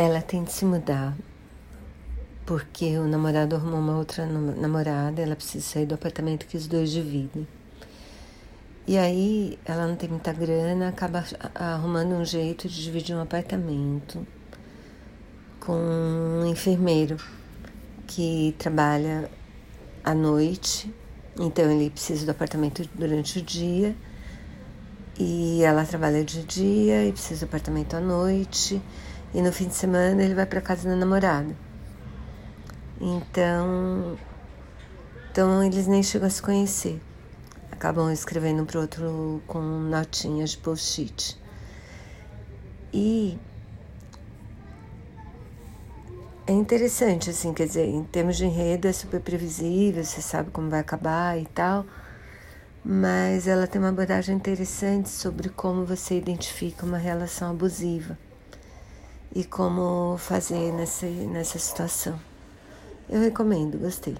ela tem de se mudar porque o namorado arrumou uma outra namorada, ela precisa sair do apartamento que os dois dividem. E aí ela não tem muita grana, acaba arrumando um jeito de dividir um apartamento com um enfermeiro que trabalha à noite, então ele precisa do apartamento durante o dia e ela trabalha de dia e precisa do apartamento à noite e no fim de semana ele vai para casa da namorada. Então, então eles nem chegam a se conhecer. Acabam escrevendo um para outro com notinhas de post-it. E é interessante, assim, quer dizer, em termos de enredo é super previsível, você sabe como vai acabar e tal, mas ela tem uma abordagem interessante sobre como você identifica uma relação abusiva e como fazer nessa, nessa situação. Eu recomendo, gostei.